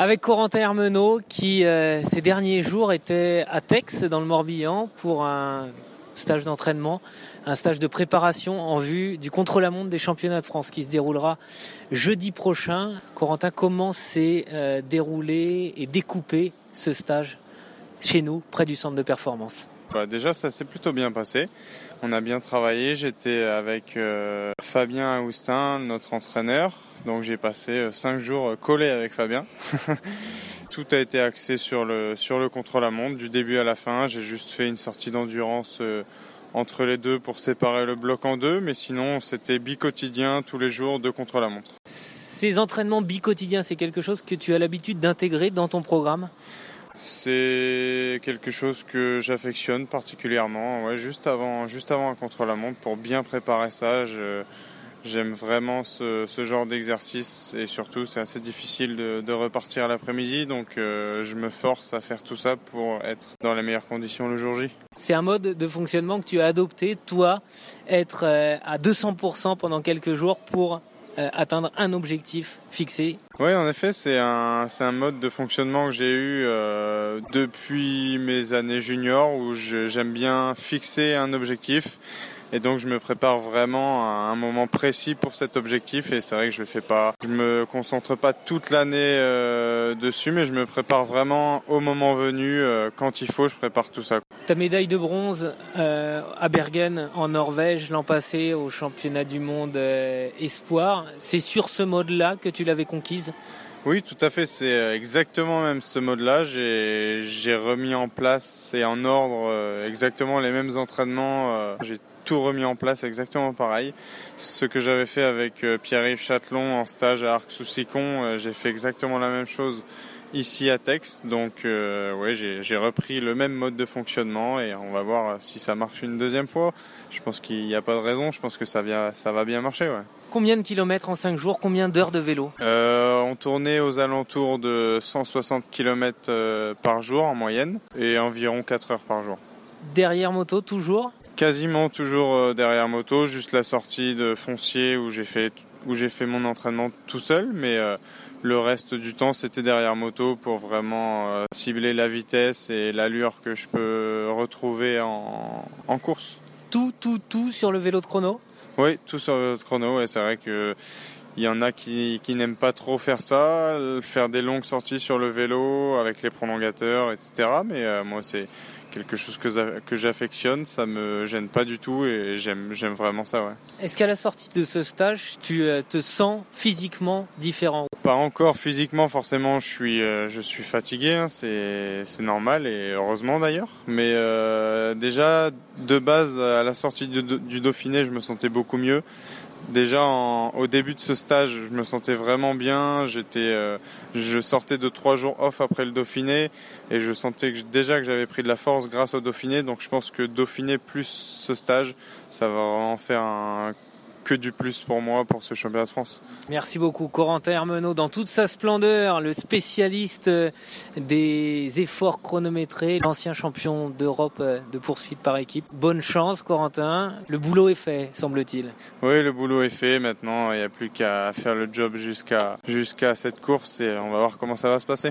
Avec Corentin Hermenot qui euh, ces derniers jours était à Tex dans le Morbihan pour un stage d'entraînement, un stage de préparation en vue du contre-la-montre des championnats de France qui se déroulera jeudi prochain. Corentin, comment s'est euh, déroulé et découpé ce stage chez nous, près du centre de performance? Bah, Déjà, ça s'est plutôt bien passé. On a bien travaillé. J'étais avec euh, Fabien Aoustin, notre entraîneur. Donc j'ai passé euh, cinq jours collé avec Fabien. Tout a été axé sur le, sur le contre-la-montre du début à la fin. J'ai juste fait une sortie d'endurance euh, entre les deux pour séparer le bloc en deux. Mais sinon, c'était bi-quotidien tous les jours de contre-la-montre. Ces entraînements bi-quotidiens, c'est quelque chose que tu as l'habitude d'intégrer dans ton programme? C'est quelque chose que j'affectionne particulièrement. Ouais, juste avant, juste avant un contre-la-montre, pour bien préparer ça, j'aime vraiment ce, genre d'exercice et surtout c'est assez difficile de, repartir l'après-midi, donc euh, je me force à faire tout ça pour être dans les meilleures conditions le jour J. C'est un mode de fonctionnement que tu as adopté, toi, être euh, à 200% pendant quelques jours pour atteindre un objectif fixé. Oui, en effet, c'est un, c'est un mode de fonctionnement que j'ai eu euh, depuis mes années juniors où j'aime bien fixer un objectif et donc je me prépare vraiment à un moment précis pour cet objectif et c'est vrai que je le fais pas. Je me concentre pas toute l'année euh, dessus, mais je me prépare vraiment au moment venu. Euh, quand il faut, je prépare tout ça. Ta médaille de bronze euh, à Bergen en Norvège l'an passé au championnat du monde espoir, c'est sur ce mode-là que tu l'avais conquise? Oui, tout à fait. C'est exactement même ce mode-là. J'ai remis en place et en ordre exactement les mêmes entraînements. Tout remis en place exactement pareil. Ce que j'avais fait avec euh, Pierre-Yves Châtelon en stage à Arc-sous-Sicon, euh, j'ai fait exactement la même chose ici à Tex. Donc euh, ouais, j'ai repris le même mode de fonctionnement et on va voir si ça marche une deuxième fois. Je pense qu'il n'y a pas de raison, je pense que ça, vient, ça va bien marcher. Ouais. Combien de kilomètres en 5 jours? Combien d'heures de vélo? Euh, On tournait aux alentours de 160 km par jour en moyenne et environ 4 heures par jour. Derrière moto toujours? Quasiment toujours euh, derrière moto, juste la sortie de foncier où j'ai fait où j'ai fait mon entraînement tout seul, mais euh, le reste du temps c'était derrière moto pour vraiment euh, cibler la vitesse et l'allure que je peux retrouver en, en course. Tout, tout, tout sur le vélo de chrono? Oui, tout sur le vélo de chrono, et c'est vrai que il y en a qui, qui n'aiment pas trop faire ça, faire des longues sorties sur le vélo avec les prolongateurs, etc. Mais euh, moi, c'est quelque chose que, que j'affectionne, ça me gêne pas du tout et j'aime, j'aime vraiment ça. Ouais. Est-ce qu'à la sortie de ce stage, tu euh, te sens physiquement différent? Pas encore physiquement, forcément, je suis, euh, je suis fatigué, hein, c'est, c'est normal et heureusement d'ailleurs. Mais déjà, de base, à la sortie du, du Dauphiné, je me sentais beaucoup mieux. Déjà au début de ce stage, je me sentais vraiment bien. J'étais, euh, je sortais de trois jours off après le Dauphiné et je sentais déjà que j'avais pris de la force grâce au Dauphiné. Donc je pense que Dauphiné plus ce stage, ça va vraiment faire un que du plus pour moi pour ce championnat de France. Merci beaucoup Corentin Hermenot dans toute sa splendeur, le spécialiste euh, des efforts chronométrés, l'ancien champion d'Europe euh, de poursuite par équipe. Bonne chance Corentin, le boulot est fait semble-t-il. Oui, le boulot est fait maintenant, il n'y a plus qu'à faire le job jusqu'à jusqu'à cette course et on va voir comment ça va se passer.